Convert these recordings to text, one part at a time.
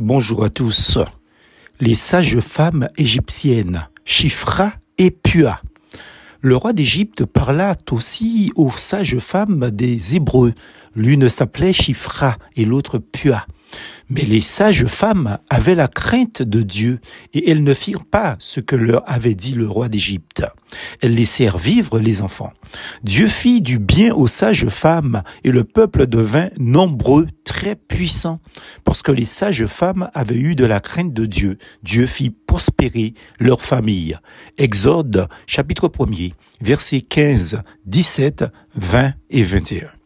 Bonjour à tous. Les sages femmes égyptiennes, Chifra et Pua. Le roi d'Égypte parla aussi aux sages femmes des Hébreux. L'une s'appelait Chifra et l'autre Pua. Mais les sages femmes avaient la crainte de Dieu et elles ne firent pas ce que leur avait dit le roi d'Égypte. Elles laissèrent vivre les enfants. Dieu fit du bien aux sages femmes et le peuple devint nombreux, très puissant, parce que les sages femmes avaient eu de la crainte de Dieu. Dieu fit prospérer leur famille. Exode chapitre 1er, versets 15, 17, 20 et 21.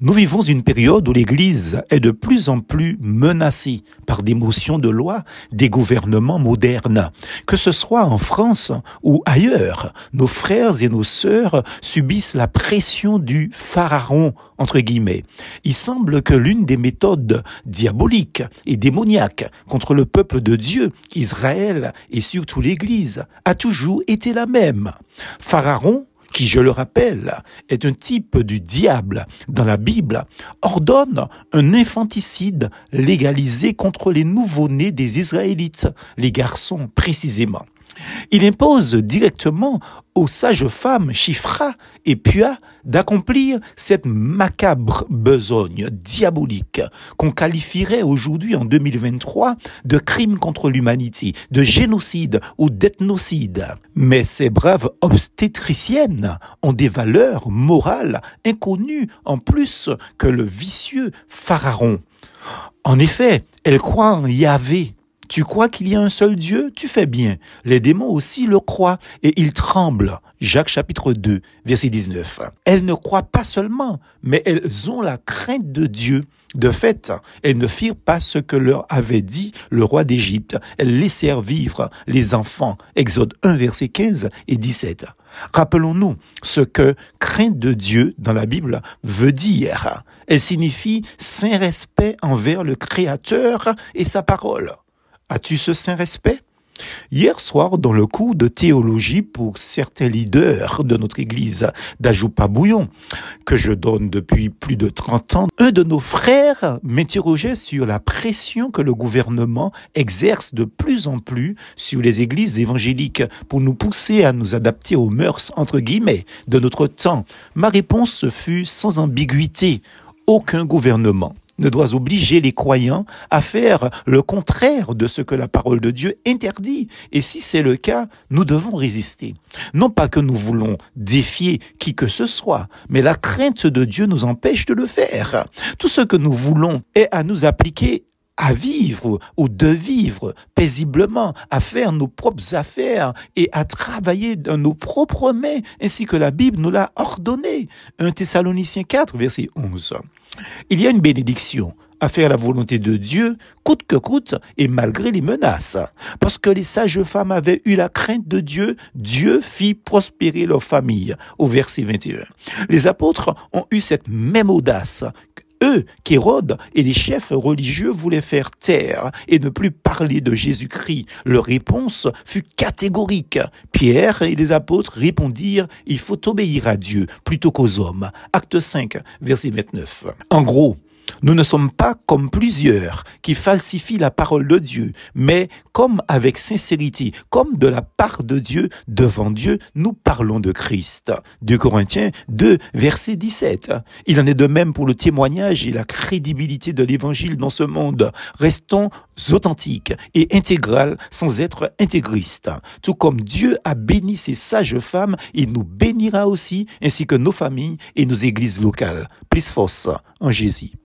Nous vivons une période où l'Église est de plus en plus menacée par des motions de loi des gouvernements modernes. Que ce soit en France ou ailleurs, nos frères et nos sœurs subissent la pression du pharaon, entre guillemets. Il semble que l'une des méthodes diaboliques et démoniaques contre le peuple de Dieu, Israël et surtout l'Église, a toujours été la même. Pharaon qui, je le rappelle, est un type du diable dans la Bible, ordonne un infanticide légalisé contre les nouveau-nés des Israélites, les garçons précisément. Il impose directement aux sages femmes Chifra et Pua d'accomplir cette macabre besogne diabolique qu'on qualifierait aujourd'hui en 2023 de crime contre l'humanité, de génocide ou d'ethnocide. Mais ces braves obstétriciennes ont des valeurs morales inconnues en plus que le vicieux Pharaon. En effet, elles croient en Yahvé, tu crois qu'il y a un seul Dieu? Tu fais bien. Les démons aussi le croient et ils tremblent. Jacques chapitre 2, verset 19. Elles ne croient pas seulement, mais elles ont la crainte de Dieu. De fait, elles ne firent pas ce que leur avait dit le roi d'Égypte. Elles laissèrent vivre les enfants. Exode 1, verset 15 et 17. Rappelons-nous ce que crainte de Dieu dans la Bible veut dire. Elle signifie saint respect envers le Créateur et sa parole. As-tu ce saint respect? Hier soir, dans le cours de théologie pour certains leaders de notre église d'Ajoupa Bouillon, que je donne depuis plus de 30 ans, un de nos frères m'interrogeait sur la pression que le gouvernement exerce de plus en plus sur les églises évangéliques pour nous pousser à nous adapter aux mœurs, entre guillemets, de notre temps. Ma réponse fut sans ambiguïté. Aucun gouvernement ne doit obliger les croyants à faire le contraire de ce que la parole de Dieu interdit. Et si c'est le cas, nous devons résister. Non pas que nous voulons défier qui que ce soit, mais la crainte de Dieu nous empêche de le faire. Tout ce que nous voulons est à nous appliquer à vivre ou de vivre paisiblement, à faire nos propres affaires et à travailler dans nos propres mains, ainsi que la Bible nous l'a ordonné. 1 Thessaloniciens 4, verset 11. Il y a une bénédiction à faire la volonté de Dieu, coûte que coûte, et malgré les menaces. Parce que les sages femmes avaient eu la crainte de Dieu, Dieu fit prospérer leur famille, au verset 21. Les apôtres ont eu cette même audace eux qu'Hérode et les chefs religieux voulaient faire taire et ne plus parler de Jésus-Christ. Leur réponse fut catégorique. Pierre et les apôtres répondirent, il faut obéir à Dieu plutôt qu'aux hommes. Acte 5, verset 29. En gros, nous ne sommes pas comme plusieurs qui falsifient la parole de Dieu, mais comme avec sincérité, comme de la part de Dieu, devant Dieu, nous parlons de Christ. 2 Corinthiens 2, verset 17. Il en est de même pour le témoignage et la crédibilité de l'évangile dans ce monde. Restons authentiques et intégrales sans être intégristes. Tout comme Dieu a béni ces sages femmes, il nous bénira aussi, ainsi que nos familles et nos églises locales. Plus force en Jésus.